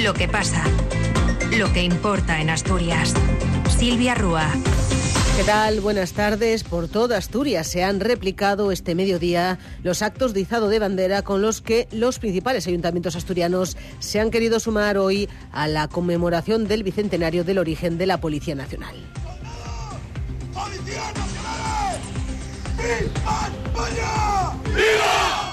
Lo que pasa, lo que importa en Asturias. Silvia Rúa. ¿Qué tal? Buenas tardes. Por toda Asturias se han replicado este mediodía los actos de izado de bandera con los que los principales ayuntamientos asturianos se han querido sumar hoy a la conmemoración del bicentenario del origen de la Policía Nacional. ¡Policía Nacional! 안 빠져! 이거!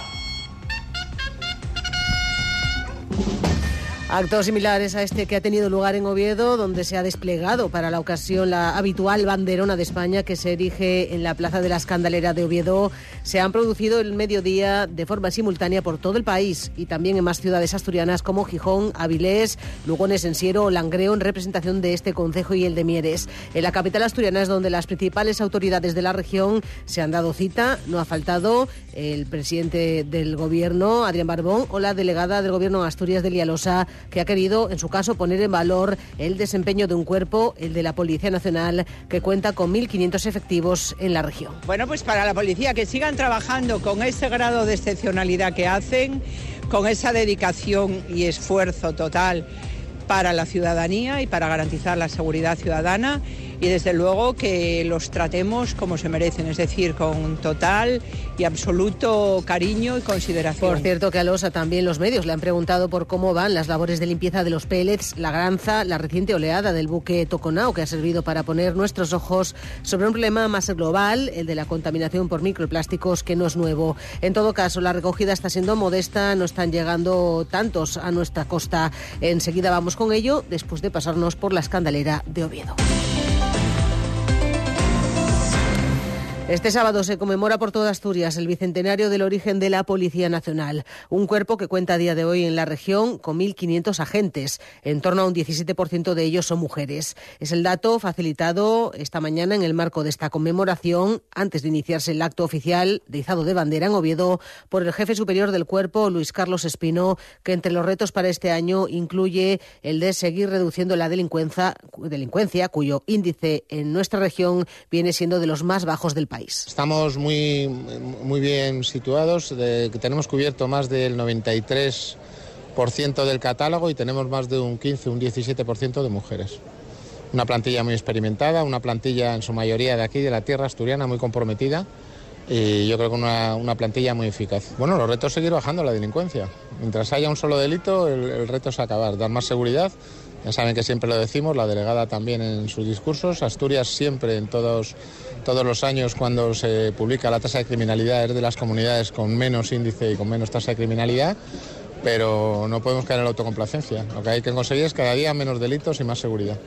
Actos similares a este que ha tenido lugar en Oviedo, donde se ha desplegado para la ocasión la habitual banderona de España que se erige en la Plaza de la Escandalera de Oviedo, se han producido el mediodía de forma simultánea por todo el país y también en más ciudades asturianas como Gijón, Avilés, Lugones, Ensiero o Langreo en representación de este concejo y el de Mieres. En la capital asturiana es donde las principales autoridades de la región se han dado cita. No ha faltado el presidente del gobierno, Adrián Barbón, o la delegada del gobierno de Asturias, Delia Losa, que ha querido, en su caso, poner en valor el desempeño de un cuerpo, el de la Policía Nacional, que cuenta con 1.500 efectivos en la región. Bueno, pues para la policía que sigan trabajando con ese grado de excepcionalidad que hacen, con esa dedicación y esfuerzo total para la ciudadanía y para garantizar la seguridad ciudadana y desde luego que los tratemos como se merecen, es decir, con total y absoluto cariño y consideración. Por cierto que a Losa también los medios le han preguntado por cómo van las labores de limpieza de los pellets, la granza, la reciente oleada del buque Toconao que ha servido para poner nuestros ojos sobre un problema más global, el de la contaminación por microplásticos, que no es nuevo. En todo caso, la recogida está siendo modesta, no están llegando tantos a nuestra costa. Enseguida vamos con ello después de pasarnos por la escandalera de Oviedo. Este sábado se conmemora por toda Asturias el bicentenario del origen de la Policía Nacional, un cuerpo que cuenta a día de hoy en la región con 1.500 agentes. En torno a un 17% de ellos son mujeres. Es el dato facilitado esta mañana en el marco de esta conmemoración, antes de iniciarse el acto oficial de izado de bandera en Oviedo, por el jefe superior del cuerpo, Luis Carlos Espino, que entre los retos para este año incluye el de seguir reduciendo la delincuencia, delincuencia cuyo índice en nuestra región viene siendo de los más bajos del país. Estamos muy, muy bien situados, tenemos cubierto más del 93% del catálogo y tenemos más de un 15, un 17% de mujeres. Una plantilla muy experimentada, una plantilla en su mayoría de aquí, de la tierra asturiana, muy comprometida y yo creo que una, una plantilla muy eficaz. Bueno, los retos seguir bajando la delincuencia. Mientras haya un solo delito, el, el reto es acabar, dar más seguridad. Ya saben que siempre lo decimos, la delegada también en sus discursos. Asturias siempre en todos todos los años cuando se publica la tasa de criminalidad es de las comunidades con menos índice y con menos tasa de criminalidad, pero no podemos caer en la autocomplacencia. Lo que hay que conseguir es cada día menos delitos y más seguridad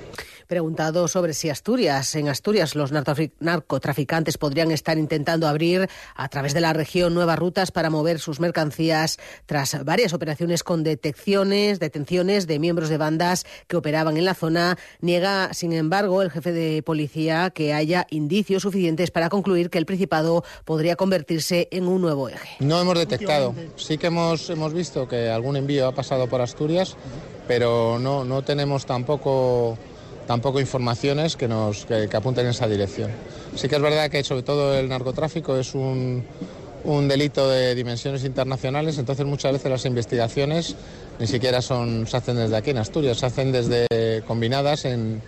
preguntado sobre si Asturias, en Asturias los narcotraficantes podrían estar intentando abrir a través de la región nuevas rutas para mover sus mercancías tras varias operaciones con detecciones, detenciones de miembros de bandas que operaban en la zona. Niega, sin embargo, el jefe de policía que haya indicios suficientes para concluir que el Principado podría convertirse en un nuevo eje. No hemos detectado. Sí que hemos, hemos visto que algún envío ha pasado por Asturias, pero no, no tenemos tampoco tampoco informaciones que, nos, que, apunten en esa dirección. Sí que es verdad que sobre todo el narcotráfico es un, un delito de dimensiones internacionales, entonces muchas veces las investigaciones ni siquiera son, se hacen desde aquí en Asturias, se hacen desde combinadas en,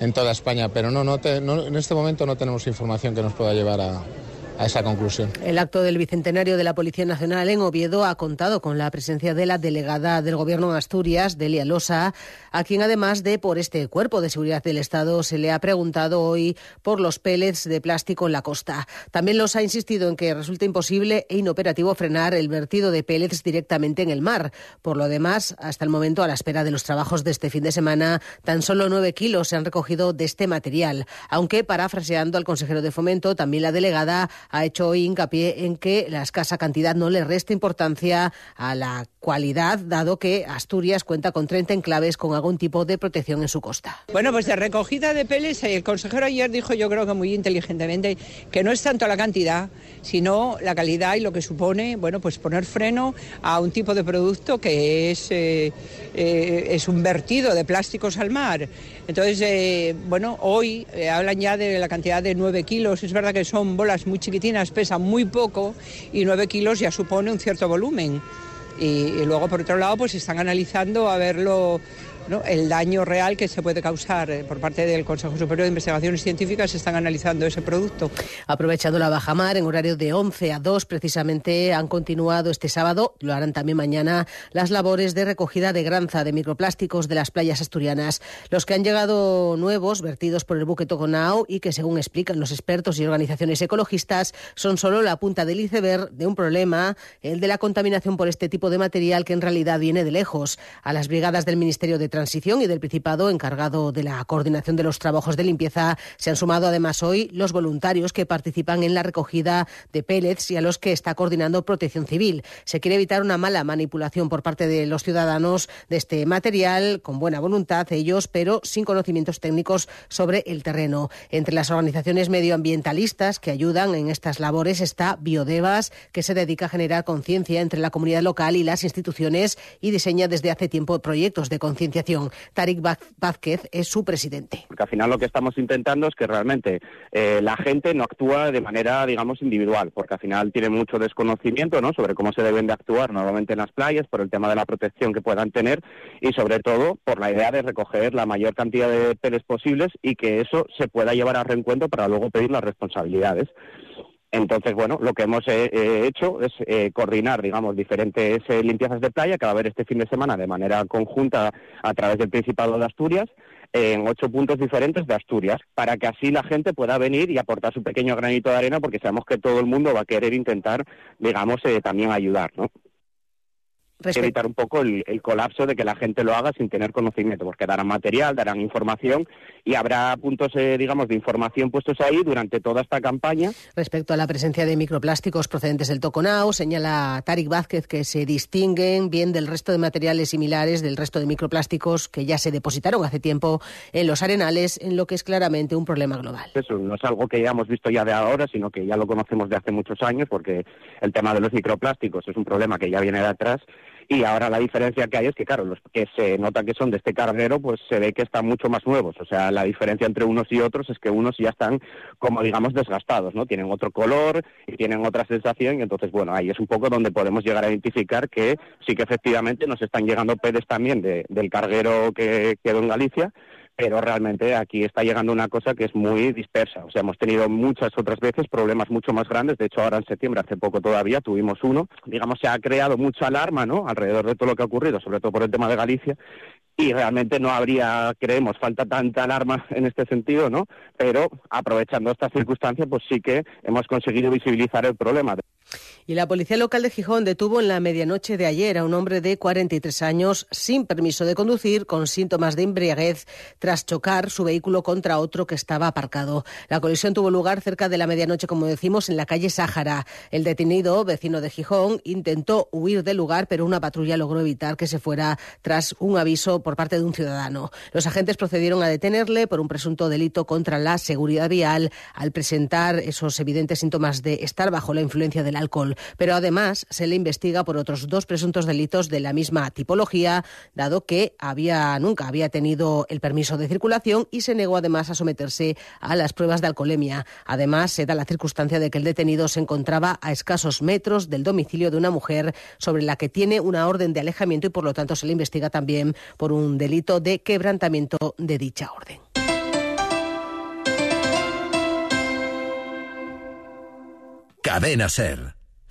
en toda España, pero no, no, no, en este momento no tenemos información que nos pueda llevar a, a esa conclusión. El acto del Bicentenario de la Policía Nacional en Oviedo ha contado con la presencia de la delegada del Gobierno de Asturias, Delia Losa, a quien además de por este cuerpo de seguridad del Estado se le ha preguntado hoy por los pellets de plástico en la costa. También Losa ha insistido en que resulta imposible e inoperativo frenar el vertido de pellets directamente en el mar. Por lo demás, hasta el momento, a la espera de los trabajos de este fin de semana, tan solo nueve kilos se han recogido de este material. Aunque, parafraseando al consejero de Fomento, también la delegada ha hecho hincapié en que la escasa cantidad no le resta importancia a la cualidad, dado que Asturias cuenta con 30 enclaves con algún tipo de protección en su costa. Bueno, pues de recogida de peles, el consejero ayer dijo, yo creo que muy inteligentemente, que no es tanto la cantidad, sino la calidad y lo que supone, bueno, pues poner freno a un tipo de producto que es, eh, eh, es un vertido de plásticos al mar. Entonces, eh, bueno, hoy eh, hablan ya de la cantidad de 9 kilos. Es verdad que son bolas muy chiquitinas, pesan muy poco y 9 kilos ya supone un cierto volumen. Y, y luego, por otro lado, pues están analizando a verlo el daño real que se puede causar eh, por parte del Consejo Superior de Investigaciones Científicas. Están analizando ese producto. Aprovechando la bajamar, en horario de 11 a 2, precisamente han continuado este sábado, lo harán también mañana, las labores de recogida de granza de microplásticos de las playas asturianas. Los que han llegado nuevos, vertidos por el buque Toconao y que, según explican los expertos y organizaciones ecologistas, son solo la punta del iceberg de un problema, el de la contaminación por este tipo de material que en realidad viene de lejos. A las brigadas del Ministerio de Transición y del Principado, encargado de la coordinación de los trabajos de limpieza, se han sumado además hoy los voluntarios que participan en la recogida de pellets y a los que está coordinando Protección Civil. Se quiere evitar una mala manipulación por parte de los ciudadanos de este material, con buena voluntad ellos, pero sin conocimientos técnicos sobre el terreno. Entre las organizaciones medioambientalistas que ayudan en estas labores está Biodevas, que se dedica a generar conciencia entre la comunidad local y las instituciones y diseña desde hace tiempo proyectos de conciencia Tarik Vázquez es su presidente. Porque al final lo que estamos intentando es que realmente eh, la gente no actúa de manera, digamos, individual, porque al final tiene mucho desconocimiento ¿no? sobre cómo se deben de actuar normalmente en las playas, por el tema de la protección que puedan tener y sobre todo por la idea de recoger la mayor cantidad de peles posibles y que eso se pueda llevar a reencuentro para luego pedir las responsabilidades. Entonces, bueno, lo que hemos eh, eh, hecho es eh, coordinar, digamos, diferentes limpiezas de playa que va a haber este fin de semana de manera conjunta a través del Principado de Asturias en ocho puntos diferentes de Asturias, para que así la gente pueda venir y aportar su pequeño granito de arena, porque sabemos que todo el mundo va a querer intentar, digamos, también ayudar, ¿no? Evitar un poco el, colapso de que la gente lo haga sin tener conocimiento, porque darán material, darán información y habrá puntos, eh, digamos, de información puestos ahí durante toda esta campaña. Respecto a la presencia de microplásticos procedentes del Toconao, señala Tarik Vázquez que se distinguen bien del resto de materiales similares, del resto de microplásticos que ya se depositaron hace tiempo en los arenales, en lo que es claramente un problema global. Eso no es algo que ya hemos visto ya de ahora, sino que ya lo conocemos de hace muchos años, porque el tema de los microplásticos es un problema que ya viene de atrás y ahora la diferencia que hay es que, claro, los que se nota que son de este carguero, pues se ve que están mucho más nuevos. O sea, la diferencia entre unos y otros es que unos ya están, como digamos, desgastados, ¿no? Tienen otro color y tienen otra sensación. Y entonces, bueno, ahí es un poco donde podemos llegar a identificar que sí que efectivamente nos están llegando pedes también del carguero que quedó en Galicia pero realmente aquí está llegando una cosa que es muy dispersa. O sea, hemos tenido muchas otras veces problemas mucho más grandes. De hecho, ahora en septiembre, hace poco todavía, tuvimos uno. Digamos, se ha creado mucha alarma, ¿no? Alrededor de todo lo que ha ocurrido, sobre todo por el tema de Galicia. Y realmente no habría, creemos, falta tanta alarma en este sentido, ¿no? Pero aprovechando esta circunstancia, pues sí que hemos conseguido visibilizar el problema. Y la policía local de Gijón detuvo en la medianoche de ayer a un hombre de 43 años sin permiso de conducir, con síntomas de embriaguez, tras chocar su vehículo contra otro que estaba aparcado. La colisión tuvo lugar cerca de la medianoche, como decimos, en la calle Sáhara. El detenido, vecino de Gijón, intentó huir del lugar, pero una patrulla logró evitar que se fuera tras un aviso por parte de un ciudadano. Los agentes procedieron a detenerle por un presunto delito contra la seguridad vial al presentar esos evidentes síntomas de estar bajo la influencia del alcohol. Pero además se le investiga por otros dos presuntos delitos de la misma tipología, dado que había nunca había tenido el de circulación y se negó además a someterse a las pruebas de alcoholemia. Además, se da la circunstancia de que el detenido se encontraba a escasos metros del domicilio de una mujer sobre la que tiene una orden de alejamiento y por lo tanto se le investiga también por un delito de quebrantamiento de dicha orden. Cadena Ser.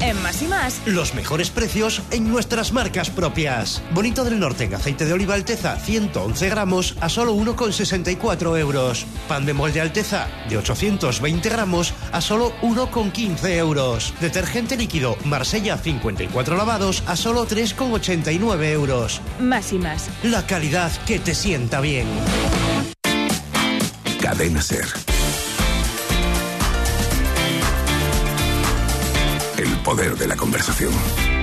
En más y más, los mejores precios en nuestras marcas propias. Bonito del Norte en aceite de oliva Alteza 111 gramos a solo 1,64 euros. Pan de molde Alteza de 820 gramos a solo 1,15 euros. Detergente líquido Marsella 54 lavados a solo 3,89 euros. Más y más. La calidad que te sienta bien. Cadena Ser. Poder de la conversación.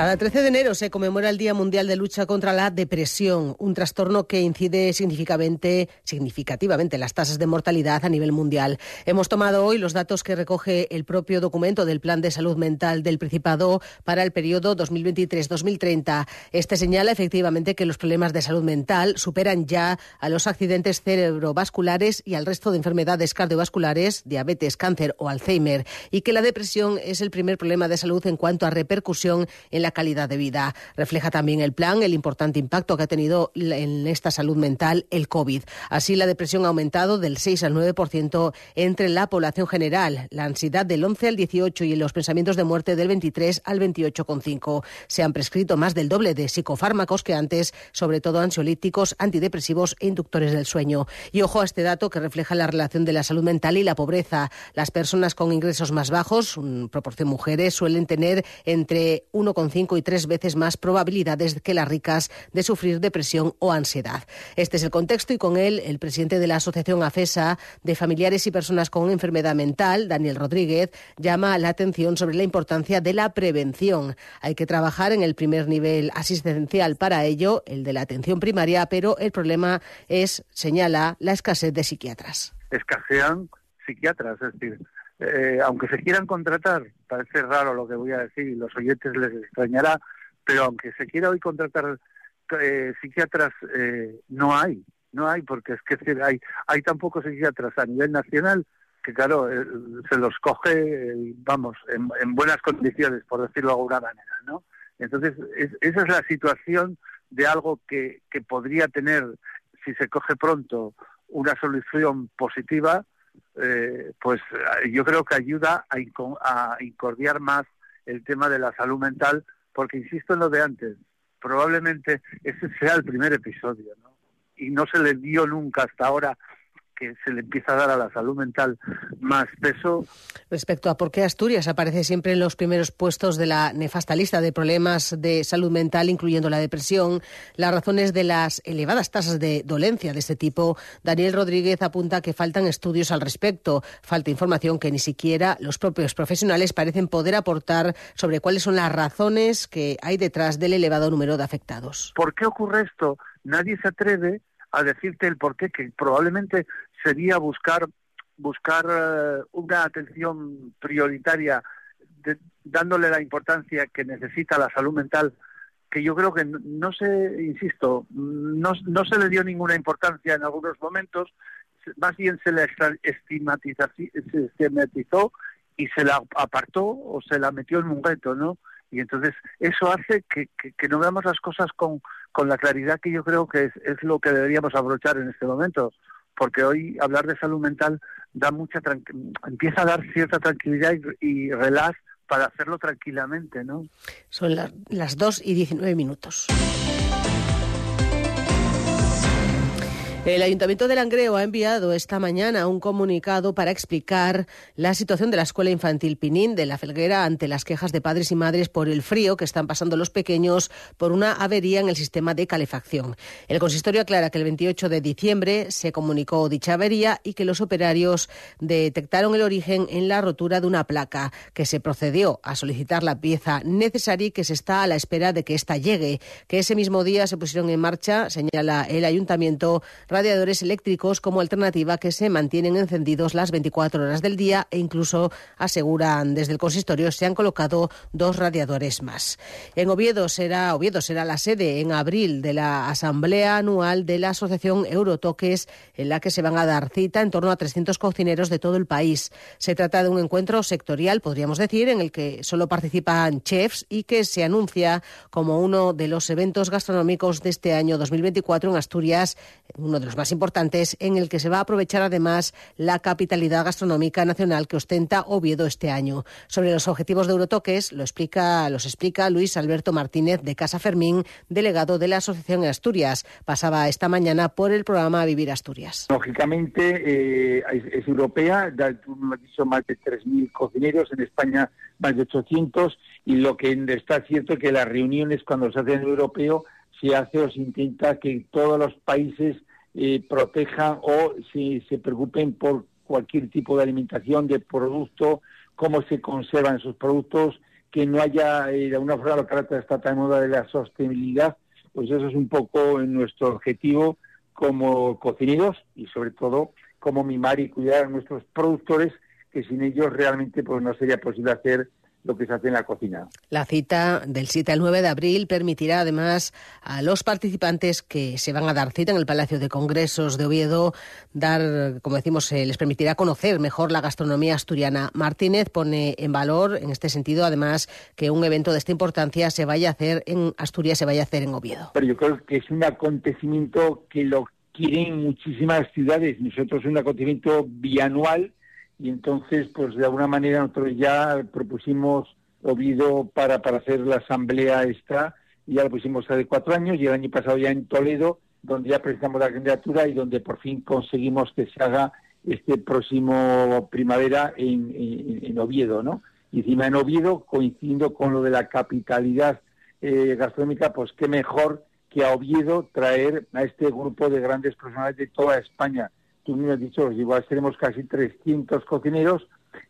Cada 13 de enero se conmemora el Día Mundial de Lucha contra la Depresión, un trastorno que incide significativamente, significativamente las tasas de mortalidad a nivel mundial. Hemos tomado hoy los datos que recoge el propio documento del Plan de Salud Mental del Principado para el periodo 2023-2030. Este señala efectivamente que los problemas de salud mental superan ya a los accidentes cerebrovasculares y al resto de enfermedades cardiovasculares, diabetes, cáncer o Alzheimer, y que la depresión es el primer problema de salud en cuanto a repercusión en la calidad de vida. Refleja también el plan el importante impacto que ha tenido en esta salud mental el COVID. Así, la depresión ha aumentado del 6 al 9% entre la población general, la ansiedad del 11 al 18 y los pensamientos de muerte del 23 al 28,5. Se han prescrito más del doble de psicofármacos que antes, sobre todo ansiolíticos, antidepresivos e inductores del sueño. Y ojo a este dato que refleja la relación de la salud mental y la pobreza. Las personas con ingresos más bajos, proporción mujeres, suelen tener entre 1,5 cinco y tres veces más probabilidades que las ricas de sufrir depresión o ansiedad. Este es el contexto y con él el presidente de la Asociación AFESA de Familiares y Personas con Enfermedad Mental, Daniel Rodríguez, llama la atención sobre la importancia de la prevención. Hay que trabajar en el primer nivel asistencial para ello, el de la atención primaria, pero el problema es, señala, la escasez de psiquiatras. Escasean psiquiatras, es decir, eh, aunque se quieran contratar, parece raro lo que voy a decir y los oyentes les extrañará, pero aunque se quiera hoy contratar eh, psiquiatras, eh, no hay, no hay, porque es que hay, hay tan psiquiatras a nivel nacional que, claro, se los coge, vamos, en, buenas condiciones, por decirlo de alguna manera, ¿no? Entonces, esa es la situación de algo que, que podría tener, si se coge pronto, una solución positiva, eh, pues eh, yo creo que ayuda a, a incordiar más el tema de la salud mental, porque insisto en lo de antes, probablemente ese sea el primer episodio, ¿no? Y no se le dio nunca hasta ahora que se le empieza a dar a la salud mental más peso. Respecto a por qué Asturias aparece siempre en los primeros puestos de la nefasta lista de problemas de salud mental, incluyendo la depresión, las razones de las elevadas tasas de dolencia de este tipo, Daniel Rodríguez apunta que faltan estudios al respecto, falta información que ni siquiera los propios profesionales parecen poder aportar sobre cuáles son las razones que hay detrás del elevado número de afectados. ¿Por qué ocurre esto? Nadie se atreve a decirte el por qué, que probablemente sería buscar buscar eh, una atención prioritaria dándole la importancia que necesita la salud mental que yo creo que no, se insisto no, no se le dio ninguna importancia en algunos momentos más bien se le estigmatizó y se la apartó o se la metió en un reto, ¿no? Y entonces eso hace que, que, no veamos las cosas con, con la claridad que yo creo que es, es lo que deberíamos aprovechar en este momento porque hoy hablar de salud mental da mucha empieza a dar cierta tranquilidad y, y relax para hacerlo tranquilamente, ¿no? Son las 2 y 19 minutos. El Ayuntamiento de Langreo ha enviado esta mañana un comunicado para explicar la situación de la Escuela Infantil Pinín de la Felguera ante las quejas de padres y madres por el frío que están pasando los pequeños por una avería en el sistema de calefacción. El consistorio aclara que el 28 de diciembre se comunicó dicha avería y que los operarios detectaron el origen en la rotura de una placa, que se procedió a solicitar la pieza necesaria y que se está a la espera de que ésta llegue, que ese mismo día se pusieron en marcha, señala el Ayuntamiento, radiadores eléctricos como alternativa que se mantienen encendidos las 24 horas del día e incluso aseguran desde el consistorio se han colocado dos radiadores más. En Oviedo será Oviedo será la sede en abril de la asamblea anual de la Asociación Eurotoques en la que se van a dar cita en torno a 300 cocineros de todo el país. Se trata de un encuentro sectorial, podríamos decir, en el que solo participan chefs y que se anuncia como uno de los eventos gastronómicos de este año 2024 en Asturias, uno de los más importantes, en el que se va a aprovechar además la capitalidad gastronómica nacional que ostenta Oviedo este año. Sobre los objetivos de Eurotoques lo explica, los explica Luis Alberto Martínez de Casa Fermín, delegado de la Asociación Asturias. Pasaba esta mañana por el programa Vivir Asturias. Lógicamente eh, es, europea, tú me has dicho más de 3.000 cocineros, en España más de 800, y lo que está cierto es que las reuniones cuando se hacen en europeo se hace o se intenta que todos los países eh, protejan o se, se preocupen por cualquier tipo de alimentación, de producto, cómo se conservan esos productos, que no haya, eh, de alguna forma, lo que ahora está moda de la sostenibilidad, pues eso es un poco nuestro objetivo como cocineros y sobre todo como mimar y cuidar a nuestros productores, que sin ellos realmente pues no sería posible hacer lo que se hace en la cocina. La cita del 7 al 9 de abril permitirá además a los participantes que se van a dar cita en el Palacio de Congresos de Oviedo dar, como decimos, les permitirá conocer mejor la gastronomía asturiana. Martínez pone en valor en este sentido además que un evento de esta importancia se vaya a hacer en Asturias, se vaya a hacer en Oviedo. Pero yo creo que es un acontecimiento que lo quieren muchísimas ciudades. Nosotros es un acontecimiento bianual y entonces, pues de alguna manera nosotros ya propusimos Oviedo para, para hacer la asamblea esta, y ya lo pusimos hace cuatro años, y el año pasado ya en Toledo, donde ya presentamos la candidatura y donde por fin conseguimos que se haga este próximo primavera en, en, Oviedo, ¿no? Y encima en Oviedo, coincidiendo con lo de la capitalidad eh, gastronómica, pues qué mejor que a Oviedo traer a este grupo de grandes profesionales de toda España tú me has dicho, igual seremos casi 300 cocineros,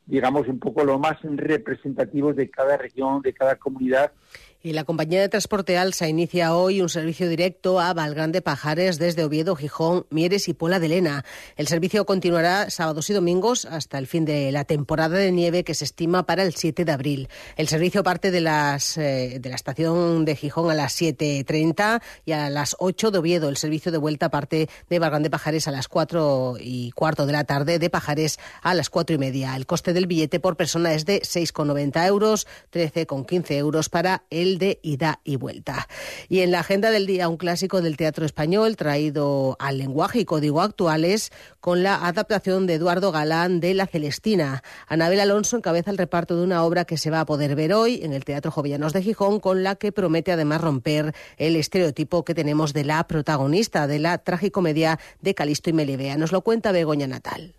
digamos un poco lo más representativos de cada región, de cada comunidad y la compañía de transporte Alsa inicia hoy un servicio directo a Valgrande Pajares desde Oviedo, Gijón, Mieres y Puebla de Lena. El servicio continuará sábados y domingos hasta el fin de la temporada de nieve que se estima para el 7 de abril. El servicio parte de, las, eh, de la estación de Gijón a las 7.30 y a las 8 de Oviedo. El servicio de vuelta parte de Valgrande Pajares a las 4 y cuarto de la tarde, de Pajares a las 4 y media. El coste del billete por persona es de 6,90 euros, 13,15 euros para el de ida y vuelta. Y en la agenda del día, un clásico del teatro español traído al lenguaje y código actuales con la adaptación de Eduardo Galán de La Celestina. Anabel Alonso encabeza el reparto de una obra que se va a poder ver hoy en el Teatro Jovellanos de Gijón, con la que promete además romper el estereotipo que tenemos de la protagonista de la tragicomedia de Calisto y Melibea. Nos lo cuenta Begoña Natal.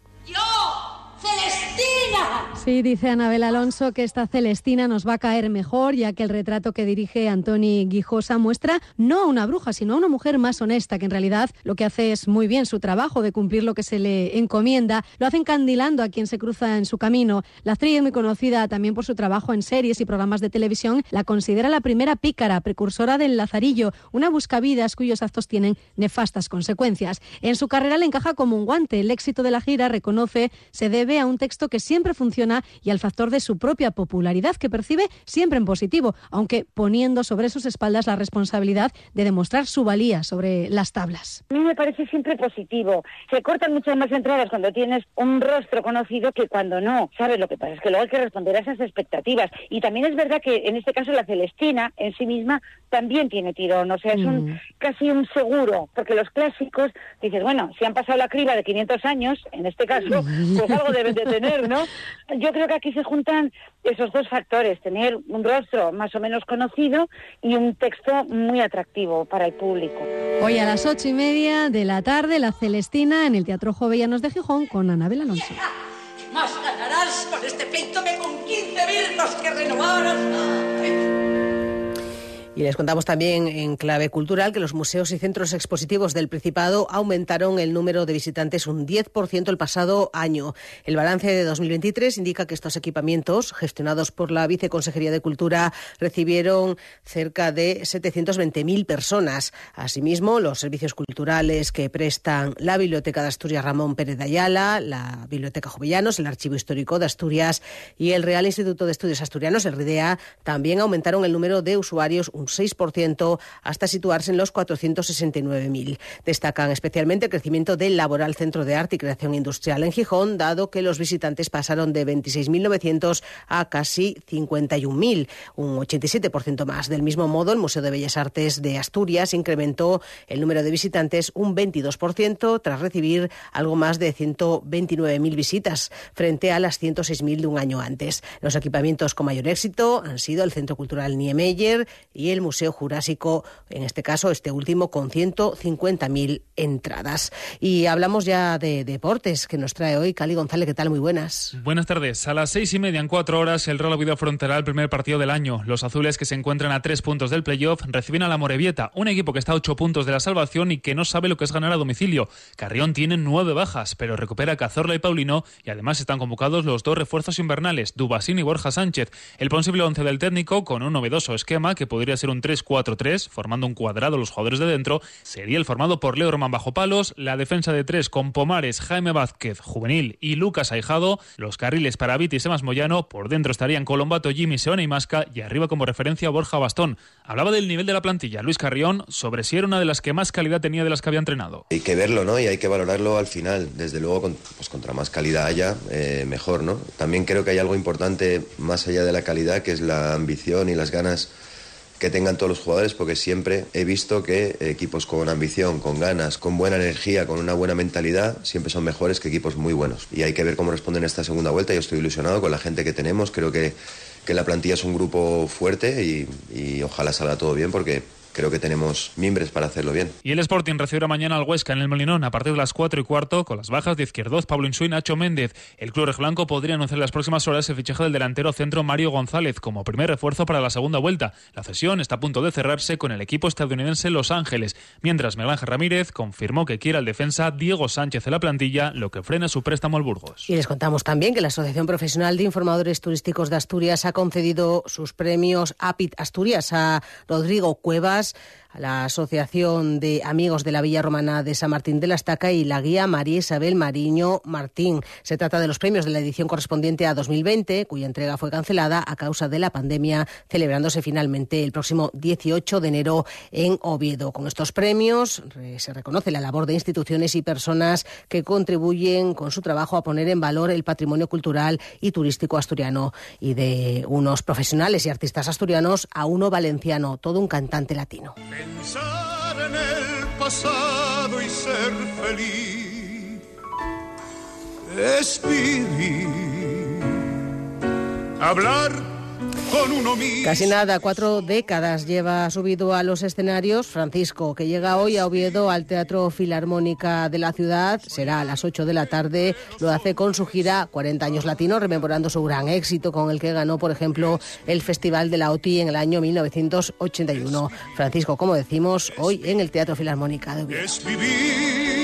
Sí, dice Anabel Alonso que esta Celestina nos va a caer mejor, ya que el retrato que dirige Antoni Guijosa muestra no a una bruja, sino a una mujer más honesta, que en realidad lo que hace es muy bien su trabajo de cumplir lo que se le encomienda. Lo hace encandilando a quien se cruza en su camino. La actriz, muy conocida también por su trabajo en series y programas de televisión, la considera la primera pícara, precursora del Lazarillo, una buscavidas cuyos actos tienen nefastas consecuencias. En su carrera le encaja como un guante. El éxito de la gira, reconoce, se debe a un texto que siempre funciona y al factor de su propia popularidad, que percibe siempre en positivo, aunque poniendo sobre sus espaldas la responsabilidad de demostrar su valía sobre las tablas. A mí me parece siempre positivo. Se cortan muchas más entradas cuando tienes un rostro conocido que cuando no. ¿Sabes lo que pasa? Es que luego hay que responder a esas expectativas. Y también es verdad que en este caso la Celestina en sí misma también tiene tirón. O sea, es un, mm. casi un seguro, porque los clásicos, dices, bueno, si han pasado la criba de 500 años, en este caso, pues algo deben de tener, ¿no? Yo creo que aquí se juntan esos dos factores, tener un rostro más o menos conocido y un texto muy atractivo para el público. Hoy a las ocho y media de la tarde, La Celestina en el Teatro Jovellanos de Gijón con Anabel Alonso. Más ganarás con este pleito que con 15 virnos que renovaron. Y les contamos también en clave cultural que los museos y centros expositivos del Principado aumentaron el número de visitantes un 10% el pasado año. El balance de 2023 indica que estos equipamientos, gestionados por la Viceconsejería de Cultura, recibieron cerca de 720.000 personas. Asimismo, los servicios culturales que prestan la Biblioteca de Asturias Ramón Pérez de Ayala, la Biblioteca Jovellanos, el Archivo Histórico de Asturias y el Real Instituto de Estudios Asturianos, el RIDEA, también aumentaron el número de usuarios un 6% hasta situarse en los 469.000. Destacan especialmente el crecimiento del Laboral Centro de Arte y Creación Industrial en Gijón, dado que los visitantes pasaron de 26.900 a casi 51.000, un 87% más. Del mismo modo, el Museo de Bellas Artes de Asturias incrementó el número de visitantes un 22% tras recibir algo más de 129.000 visitas frente a las 106.000 de un año antes. Los equipamientos con mayor éxito han sido el Centro Cultural Niemeyer y el Museo Jurásico, en este caso este último con 150.000 entradas. Y hablamos ya de deportes que nos trae hoy Cali González. ¿Qué tal? Muy buenas. Buenas tardes. A las seis y media en cuatro horas el Real Oviedo afrontará el primer partido del año. Los azules que se encuentran a tres puntos del playoff reciben a la Morevieta, un equipo que está a ocho puntos de la salvación y que no sabe lo que es ganar a domicilio. Carrión tiene nueve bajas, pero recupera Cazorla y Paulino y además están convocados los dos refuerzos invernales, Dubasín y Borja Sánchez. El posible once del técnico con un novedoso esquema que podría ser un 3-4-3, formando un cuadrado los jugadores de dentro, sería el formado por Leo Román bajo palos, la defensa de tres con Pomares, Jaime Vázquez, Juvenil y Lucas Aijado, los carriles para Viti y Semas Moyano, por dentro estarían Colombato, Jimmy, Seona y Masca y arriba como referencia Borja Bastón. Hablaba del nivel de la plantilla Luis Carrión sobre si era una de las que más calidad tenía de las que había entrenado. Hay que verlo, ¿no? Y hay que valorarlo al final. Desde luego, pues contra más calidad haya, eh, mejor, ¿no? También creo que hay algo importante más allá de la calidad, que es la ambición y las ganas que tengan todos los jugadores, porque siempre he visto que equipos con ambición, con ganas, con buena energía, con una buena mentalidad, siempre son mejores que equipos muy buenos. Y hay que ver cómo responden esta segunda vuelta. Yo estoy ilusionado con la gente que tenemos. Creo que, que la plantilla es un grupo fuerte y, y ojalá salga todo bien, porque creo que tenemos mimbres para hacerlo bien. Y el Sporting recibirá mañana al Huesca en el Molinón a partir de las 4 y cuarto con las bajas de Izquierdoz, Pablo Insúa y Nacho Méndez. El club blanco podría anunciar en las próximas horas el fichaje del delantero centro Mario González como primer refuerzo para la segunda vuelta. La cesión está a punto de cerrarse con el equipo estadounidense Los Ángeles, mientras Miguel Ángel Ramírez confirmó que quiere al defensa Diego Sánchez en la plantilla, lo que frena su préstamo al Burgos. Y les contamos también que la Asociación Profesional de Informadores Turísticos de Asturias ha concedido sus premios APIT Asturias a Rodrigo Cuevas a la Asociación de Amigos de la Villa Romana de San Martín de la Estaca y la guía María Isabel Mariño Martín. Se trata de los premios de la edición correspondiente a 2020, cuya entrega fue cancelada a causa de la pandemia, celebrándose finalmente el próximo 18 de enero en Oviedo. Con estos premios se reconoce la labor de instituciones y personas que contribuyen con su trabajo a poner en valor el patrimonio cultural y turístico asturiano y de unos profesionales y artistas asturianos a uno valenciano, todo un cantante latino. Pensar en el pasado y ser feliz es vivir. Hablar. Casi nada, cuatro décadas lleva subido a los escenarios Francisco, que llega hoy a Oviedo al Teatro Filarmónica de la ciudad. Será a las 8 de la tarde. Lo hace con su gira 40 años latino, rememorando su gran éxito con el que ganó, por ejemplo, el Festival de la OTI en el año 1981. Francisco, como decimos, hoy en el Teatro Filarmónica de Oviedo.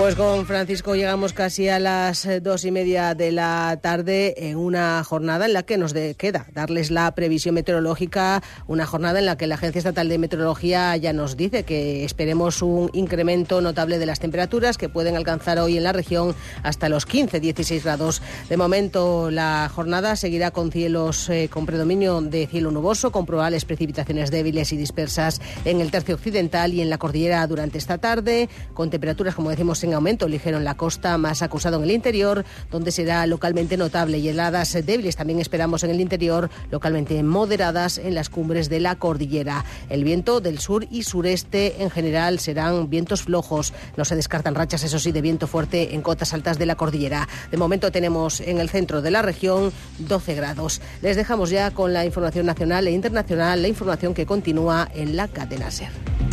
Pues con Francisco llegamos casi a las eh, dos y media de la tarde en una jornada en la que nos de- queda darles la previsión meteorológica, una jornada en la que la Agencia Estatal de Meteorología ya nos dice que esperemos un incremento notable de las temperaturas que pueden alcanzar hoy en la región hasta los 15-16 grados. De momento la jornada seguirá con cielos eh, con predominio de cielo nuboso, con probables precipitaciones débiles y dispersas en el tercio occidental y en la cordillera durante esta tarde, con temperaturas, como decimos, en aumento ligero en la costa, más acusado en el interior, donde será localmente notable y heladas débiles también esperamos en el interior, localmente moderadas en las cumbres de la cordillera. El viento del sur y sureste en general serán vientos flojos, no se descartan rachas, eso sí, de viento fuerte en cotas altas de la cordillera. De momento tenemos en el centro de la región 12 grados. Les dejamos ya con la información nacional e internacional, la información que continúa en la cadena SER.